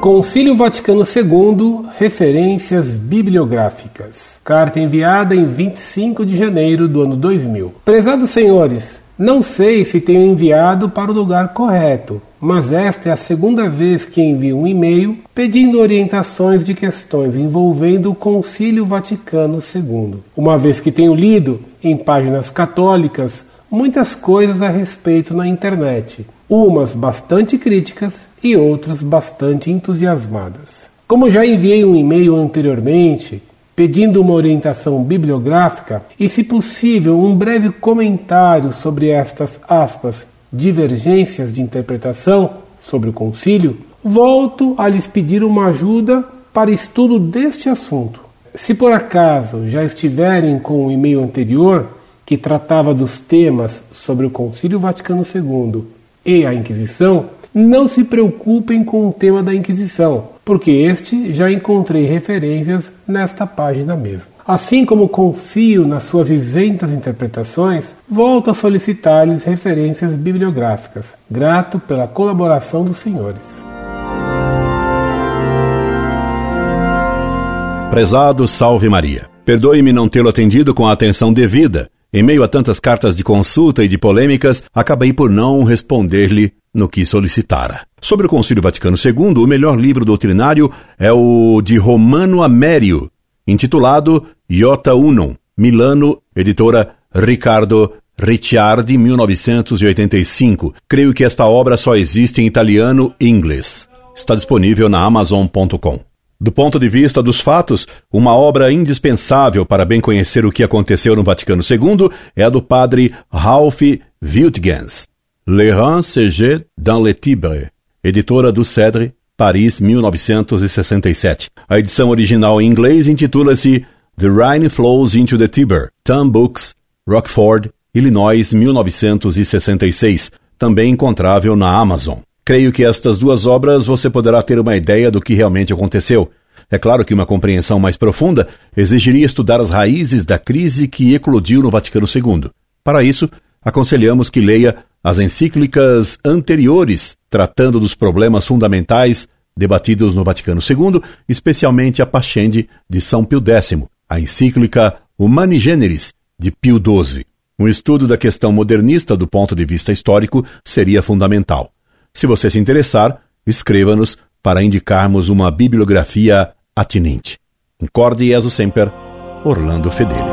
Concílio Vaticano II Referências Bibliográficas. Carta enviada em 25 de janeiro do ano 2000. Prezados senhores, não sei se tenho enviado para o lugar correto, mas esta é a segunda vez que envio um e-mail pedindo orientações de questões envolvendo o Concílio Vaticano II, uma vez que tenho lido em páginas católicas muitas coisas a respeito na internet, umas bastante críticas e outras bastante entusiasmadas. Como já enviei um e-mail anteriormente pedindo uma orientação bibliográfica e, se possível, um breve comentário sobre estas aspas divergências de interpretação sobre o concílio, volto a lhes pedir uma ajuda para estudo deste assunto. Se por acaso já estiverem com o e-mail anterior, que tratava dos temas sobre o Concílio Vaticano II e a Inquisição, não se preocupem com o tema da Inquisição, porque este já encontrei referências nesta página mesmo. Assim como confio nas suas isentas interpretações, volto a solicitar-lhes referências bibliográficas. Grato pela colaboração dos senhores. Prezado Salve Maria. Perdoe-me não tê-lo atendido com a atenção devida. Em meio a tantas cartas de consulta e de polêmicas, acabei por não responder-lhe no que solicitara. Sobre o Concílio Vaticano II, o melhor livro doutrinário é o de Romano Amério, intitulado Iota Unum, Milano, editora Riccardo Ricciardi, 1985. Creio que esta obra só existe em italiano e inglês. Está disponível na Amazon.com. Do ponto de vista dos fatos, uma obra indispensável para bem conhecer o que aconteceu no Vaticano II é a do padre Ralph Wiltgens, Le Rhin CG dans le Tibre, editora do Cedre, Paris, 1967. A edição original em inglês intitula-se The Rhine Flows into the Tiber, Thumb Books, Rockford, Illinois, 1966, também encontrável na Amazon. Creio que estas duas obras você poderá ter uma ideia do que realmente aconteceu. É claro que uma compreensão mais profunda exigiria estudar as raízes da crise que eclodiu no Vaticano II. Para isso, aconselhamos que leia as encíclicas anteriores tratando dos problemas fundamentais debatidos no Vaticano II, especialmente a Pascendi de São Pio X, a encíclica Humani Generis de Pio XII. Um estudo da questão modernista do ponto de vista histórico seria fundamental. Se você se interessar, escreva-nos para indicarmos uma bibliografia atinente. Incorde Jesus Semper, Orlando Fedeli.